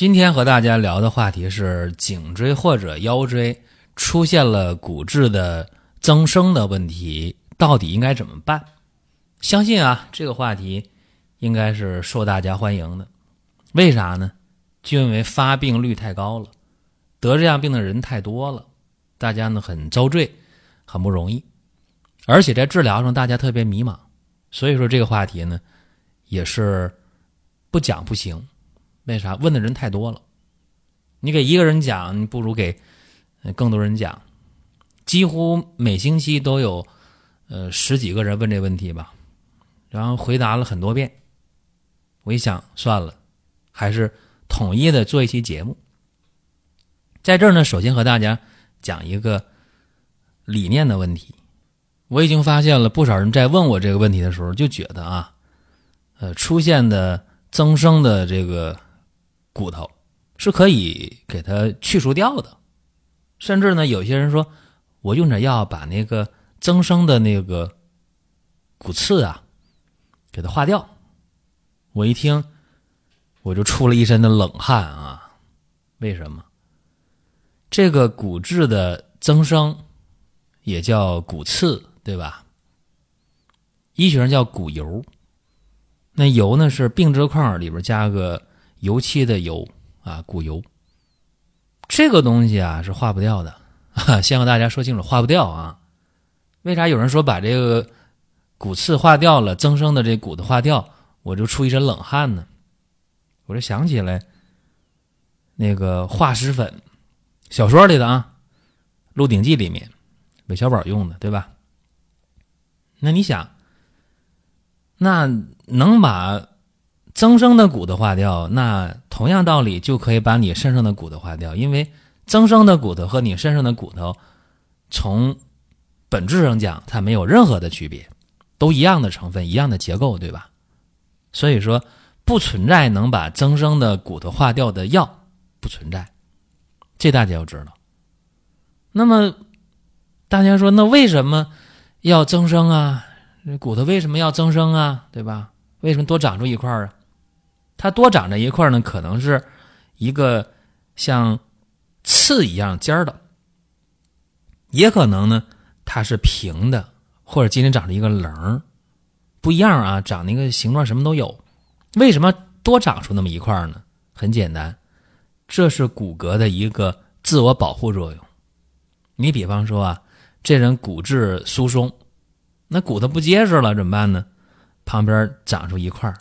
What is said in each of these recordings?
今天和大家聊的话题是颈椎或者腰椎出现了骨质的增生的问题，到底应该怎么办？相信啊，这个话题应该是受大家欢迎的。为啥呢？就因为发病率太高了，得这样病的人太多了，大家呢很遭罪，很不容易，而且在治疗上大家特别迷茫，所以说这个话题呢也是不讲不行。为啥？问的人太多了，你给一个人讲，你不如给更多人讲。几乎每星期都有呃十几个人问这问题吧，然后回答了很多遍。我一想，算了，还是统一的做一期节目。在这儿呢，首先和大家讲一个理念的问题。我已经发现了不少人在问我这个问题的时候，就觉得啊，呃，出现的增生的这个。骨头是可以给它去除掉的，甚至呢，有些人说我用点药把那个增生的那个骨刺啊给它化掉。我一听我就出了一身的冷汗啊！为什么？这个骨质的增生也叫骨刺，对吧？医学上叫骨疣。那疣呢是病字框里边加个。油漆的油啊，骨油，这个东西啊是化不掉的。先和大家说清楚，化不掉啊。为啥有人说把这个骨刺化掉了，增生的这骨头化掉，我就出一身冷汗呢？我就想起来那个化石粉，小说里的啊，《鹿鼎记》里面韦小宝用的，对吧？那你想，那能把？增生的骨头化掉，那同样道理就可以把你身上的骨头化掉，因为增生的骨头和你身上的骨头，从本质上讲，它没有任何的区别，都一样的成分，一样的结构，对吧？所以说，不存在能把增生的骨头化掉的药，不存在，这大家要知道。那么，大家说，那为什么要增生啊？骨头为什么要增生啊？对吧？为什么多长出一块啊？它多长在一块呢，可能是一个像刺一样尖的，也可能呢它是平的，或者今天长着一个棱儿不一样啊，长那个形状什么都有。为什么多长出那么一块呢？很简单，这是骨骼的一个自我保护作用。你比方说啊，这人骨质疏松，那骨头不结实了怎么办呢？旁边长出一块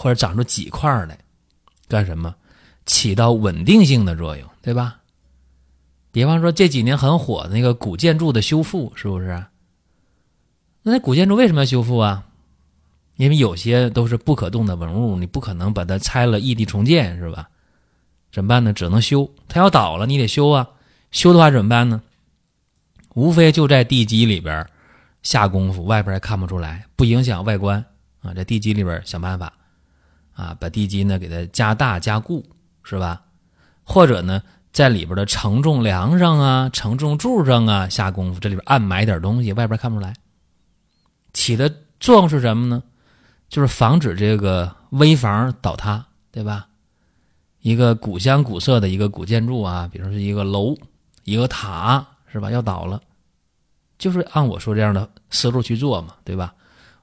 或者长出几块来，干什么？起到稳定性的作用，对吧？比方说这几年很火的那个古建筑的修复，是不是？那那古建筑为什么要修复啊？因为有些都是不可动的文物，你不可能把它拆了异地重建，是吧？怎么办呢？只能修。它要倒了，你得修啊。修的话怎么办呢？无非就在地基里边下功夫，外边还看不出来，不影响外观啊。在地基里边想办法。啊，把地基呢给它加大加固，是吧？或者呢，在里边的承重梁上啊、承重柱上啊下功夫，这里边暗埋点东西，外边看不出来。起的作用是什么呢？就是防止这个危房倒塌，对吧？一个古香古色的一个古建筑啊，比如说是一个楼、一个塔，是吧？要倒了，就是按我说这样的思路去做嘛，对吧？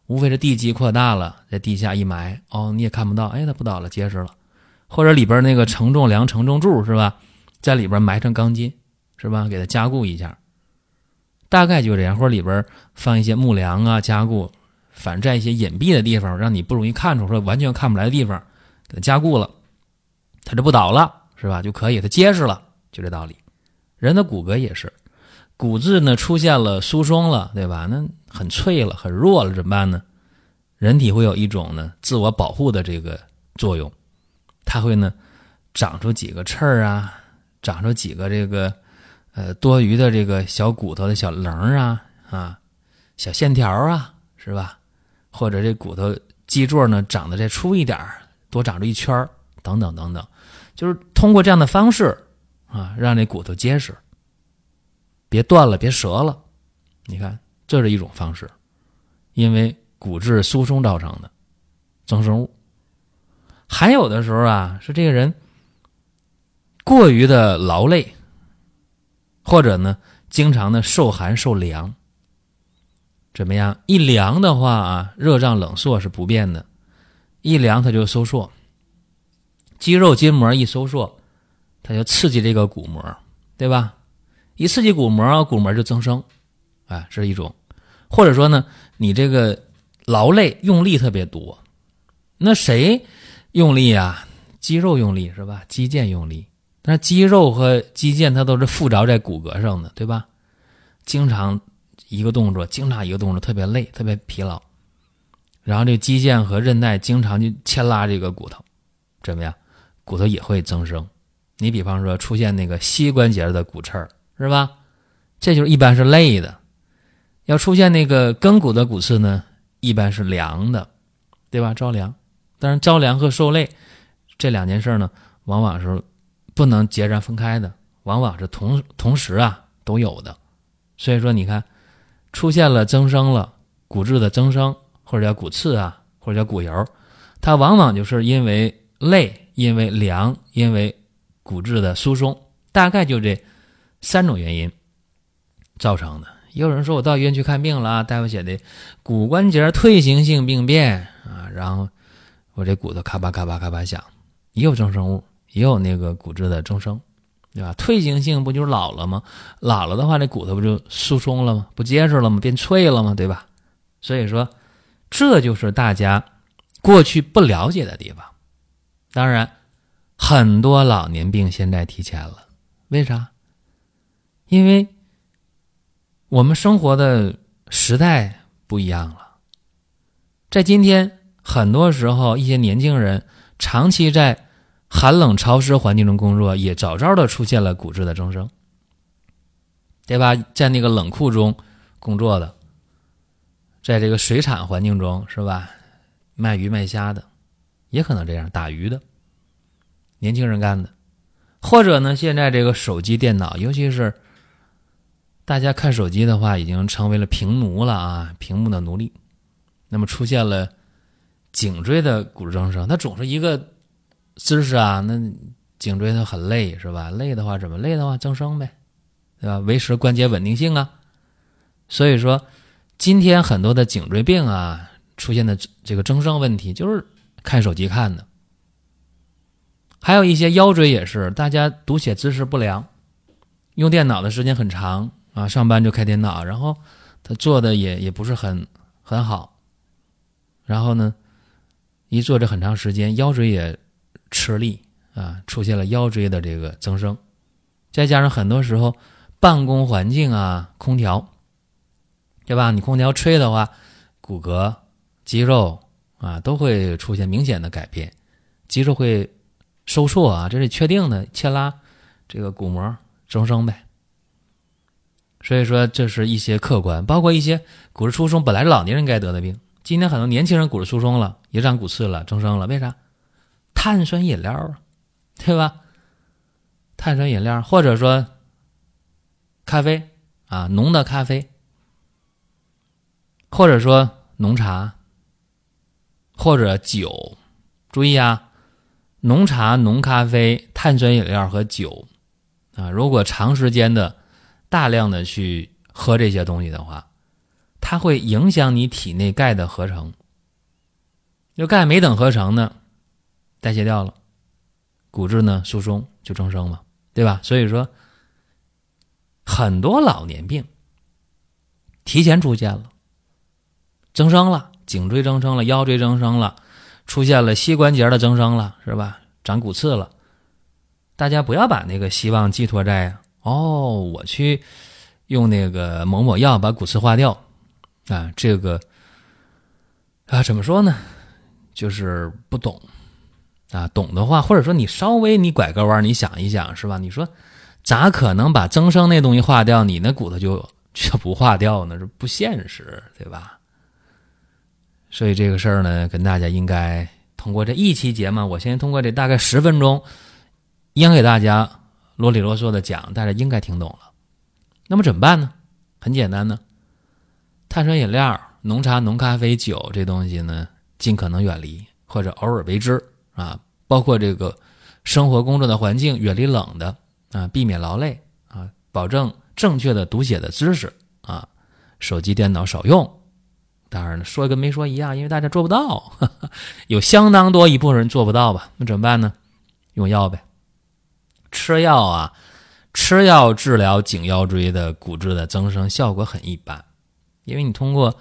无非是地基扩大了，在地下一埋，哦，你也看不到，哎，它不倒了，结实了，或者里边那个承重梁、承重柱是吧，在里边埋上钢筋，是吧？给它加固一下，大概就这样，或者里边放一些木梁啊，加固，反正在一些隐蔽的地方，让你不容易看出，说完全看不来的地方，给它加固了，它就不倒了，是吧？就可以，它结实了，就这道理。人的骨骼也是。骨质呢出现了疏松了，对吧？那很脆了，很弱了，怎么办呢？人体会有一种呢自我保护的这个作用，它会呢长出几个刺儿啊，长出几个这个呃多余的这个小骨头的小棱啊啊，小线条啊，是吧？或者这骨头基座呢长得再粗一点儿多长出一圈儿等等等等，就是通过这样的方式啊，让这骨头结实，别断了，别折了。你看，这是一种方式，因为骨质疏松造成的增生物。还有的时候啊，是这个人过于的劳累，或者呢，经常的受寒受凉。怎么样？一凉的话啊，热胀冷缩是不变的，一凉它就收缩，肌肉筋膜一收缩，它就刺激这个骨膜，对吧？一刺激骨膜，骨膜就增生，啊，是一种。或者说呢，你这个劳累用力特别多，那谁？用力啊，肌肉用力是吧？肌腱用力，那肌肉和肌腱它都是附着在骨骼上的，对吧？经常一个动作，经常一个动作，特别累，特别疲劳，然后这肌腱和韧带经常就牵拉这个骨头，怎么样？骨头也会增生。你比方说出现那个膝关节的骨刺儿，是吧？这就是一般是累的。要出现那个跟骨的骨刺呢，一般是凉的，对吧？着凉。但是着凉和受累这两件事呢，往往是不能截然分开的，往往是同同时啊都有的。所以说，你看出现了增生了骨质的增生，或者叫骨刺啊，或者叫骨疣，它往往就是因为累、因为凉、因为骨质的疏松，大概就这三种原因造成的。也有人说我到医院去看病了，大夫写的骨关节退行性病变啊，然后。我这骨头咔吧咔吧咔吧响，也有增生物，也有那个骨质的增生，对吧？退行性不就是老了吗？老了的话，这骨头不就疏松了吗？不结实了吗？变脆了吗？对吧？所以说，这就是大家过去不了解的地方。当然，很多老年病现在提前了，为啥？因为我们生活的时代不一样了，在今天。很多时候，一些年轻人长期在寒冷潮湿环境中工作，也早早的出现了骨质的增生，对吧？在那个冷库中工作的，在这个水产环境中，是吧？卖鱼卖虾的，也可能这样打鱼的，年轻人干的，或者呢，现在这个手机、电脑，尤其是大家看手机的话，已经成为了屏奴了啊，屏幕的奴隶，那么出现了。颈椎的骨质增生，它总是一个姿势啊，那颈椎它很累是吧？累的话怎么累的话增生呗，对吧？维持关节稳定性啊。所以说，今天很多的颈椎病啊出现的这个增生问题，就是看手机看的。还有一些腰椎也是，大家读写姿势不良，用电脑的时间很长啊，上班就开电脑，然后他做的也也不是很很好，然后呢？一坐着很长时间，腰椎也吃力啊，出现了腰椎的这个增生，再加上很多时候办公环境啊，空调，对吧？你空调吹的话，骨骼、肌肉啊都会出现明显的改变，肌肉会收缩啊，这是确定的，牵拉这个骨膜增生呗。所以说，这是一些客观，包括一些骨质疏松本来是老年人该得的病。今天很多年轻人骨质疏松了，也长骨刺了，增生了，为啥？碳酸饮料啊，对吧？碳酸饮料或者说咖啡啊，浓的咖啡，或者说浓茶，或者酒。注意啊，浓茶、浓咖啡、碳酸饮料和酒啊，如果长时间的、大量的去喝这些东西的话。它会影响你体内钙的合成，就钙没等合成呢，代谢掉了，骨质呢疏松就增生嘛，对吧？所以说，很多老年病提前出现了，增生了，颈椎增生了，腰椎增生了，出现了膝关节的增生了，是吧？长骨刺了，大家不要把那个希望寄托在哦，我去用那个某某药把骨刺化掉。啊，这个啊，怎么说呢？就是不懂啊，懂的话，或者说你稍微你拐个弯，你想一想，是吧？你说咋可能把增生那东西化掉，你那骨头就就不化掉呢？这不现实，对吧？所以这个事儿呢，跟大家应该通过这一期节目，我先通过这大概十分钟，应给大家啰里啰嗦的讲，大家应该听懂了。那么怎么办呢？很简单呢，碳酸饮料、浓茶、浓咖啡、酒这东西呢，尽可能远离或者偶尔为之啊。包括这个生活工作的环境，远离冷的啊，避免劳累啊，保证正确的读写的知识啊，手机、电脑少用。当然了，说跟没说一样，因为大家做不到，有相当多一部分人做不到吧？那怎么办呢？用药呗，吃药啊，吃药治疗颈腰椎的骨质的增生效果很一般，因为你通过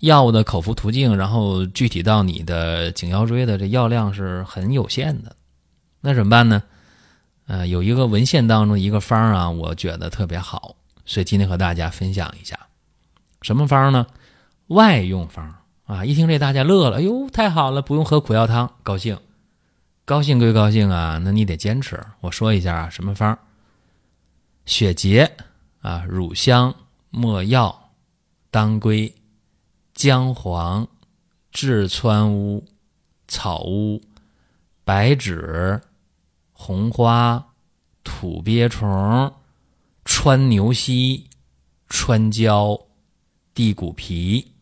药物的口服途径，然后具体到你的颈腰椎的这药量是很有限的。那怎么办呢？呃，有一个文献当中一个方啊，我觉得特别好，所以今天和大家分享一下，什么方呢？外用方啊，一听这大家乐了，哎呦，太好了，不用喝苦药汤，高兴，高兴归高兴啊，那你得坚持。我说一下啊，什么方？血竭啊，乳香、没药、当归、姜黄、炙川乌、草乌、白芷、红花、土鳖虫、川牛膝、川椒、地骨皮。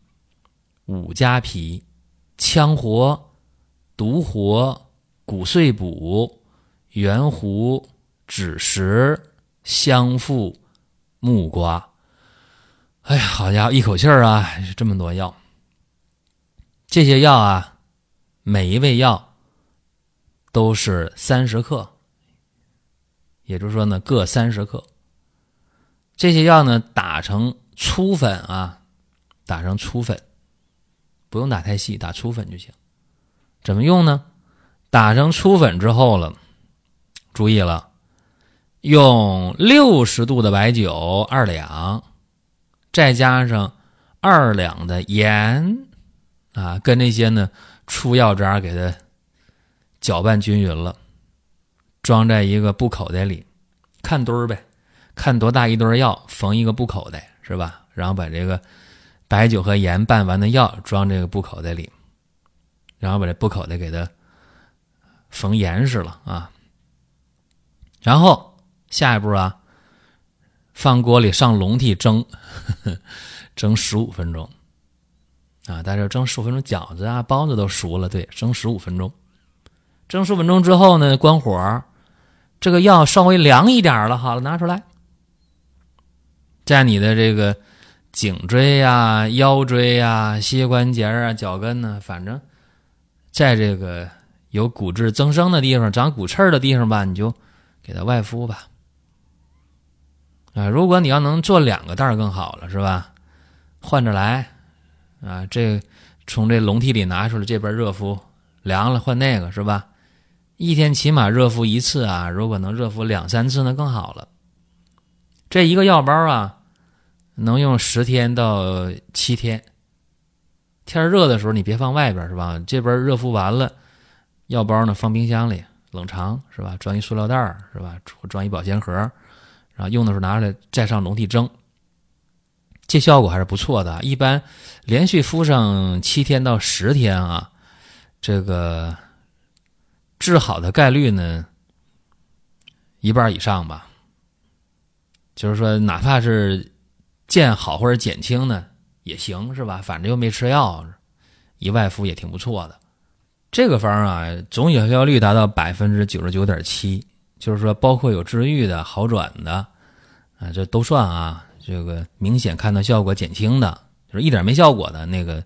五加皮、羌活、独活、骨碎补、圆胡、枳实、香附、木瓜。哎呀，好家伙，一口气儿啊，这么多药。这些药啊，每一味药都是三十克，也就是说呢，各三十克。这些药呢，打成粗粉啊，打成粗粉。不用打太细，打粗粉就行。怎么用呢？打成粗粉之后了，注意了，用六十度的白酒二两，再加上二两的盐啊，跟那些呢出药渣给它搅拌均匀了，装在一个布口袋里，看堆儿呗，看多大一堆药，缝一个布口袋是吧？然后把这个。白酒和盐拌完的药装这个布口袋里，然后把这布口袋给它缝严实了啊。然后下一步啊，放锅里上笼屉蒸，蒸十五分钟啊。大家蒸十五分钟，饺子啊、包子都熟了。对，蒸十五分钟。蒸十五分钟之后呢，关火，这个药稍微凉一点了，好了，拿出来，在你的这个。颈椎呀、腰椎呀、膝关节啊、脚跟呢，反正在这个有骨质增生的地方、长骨刺的地方吧，你就给它外敷吧。啊，如果你要能做两个袋儿更好了，是吧？换着来啊，这从这笼屉里拿出来，这边热敷凉了换那个，是吧？一天起码热敷一次啊，如果能热敷两三次，那更好了。这一个药包啊。能用十天到七天。天热的时候你别放外边是吧？这边热敷完了，药包呢放冰箱里冷藏是吧？装一塑料袋是吧？装一保鲜盒，然后用的时候拿出来再上笼屉蒸，这效果还是不错的。一般连续敷上七天到十天啊，这个治好的概率呢一半以上吧。就是说，哪怕是。见好或者减轻呢也行是吧？反正又没吃药，一外敷也挺不错的。这个方啊，总有效率达到百分之九十九点七，就是说包括有治愈的好转的啊，这都算啊。这个明显看到效果减轻的，就是一点没效果的那个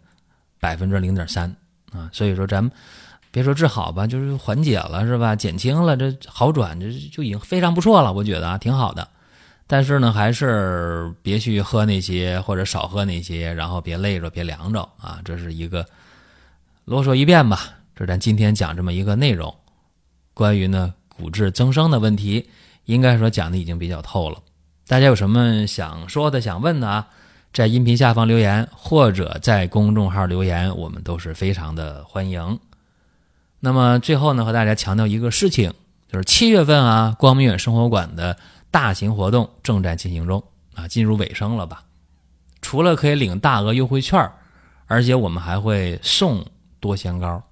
百分之零点三啊。所以说咱们别说治好吧，就是缓解了是吧？减轻了这好转这就已经非常不错了，我觉得啊挺好的。但是呢，还是别去喝那些，或者少喝那些，然后别累着，别凉着啊！这是一个啰嗦一遍吧。咱今天讲这么一个内容，关于呢骨质增生的问题，应该说讲的已经比较透了。大家有什么想说的、想问的啊？在音频下方留言，或者在公众号留言，我们都是非常的欢迎。那么最后呢，和大家强调一个事情，就是七月份啊，光明远生活馆的大型活动正在进行中啊，进入尾声了吧？除了可以领大额优惠券，而且我们还会送多仙膏。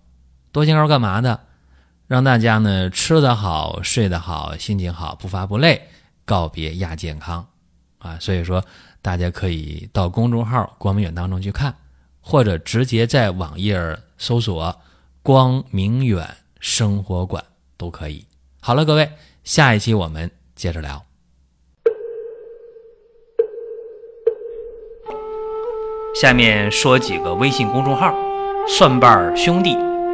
多仙膏干嘛的？让大家呢吃得好、睡得好、心情好、不乏不累，告别亚健康啊！所以说，大家可以到公众号“光明远”当中去看，或者直接在网页搜索“光明远生活馆”都可以。好了，各位，下一期我们接着聊。下面说几个微信公众号：蒜瓣兄弟、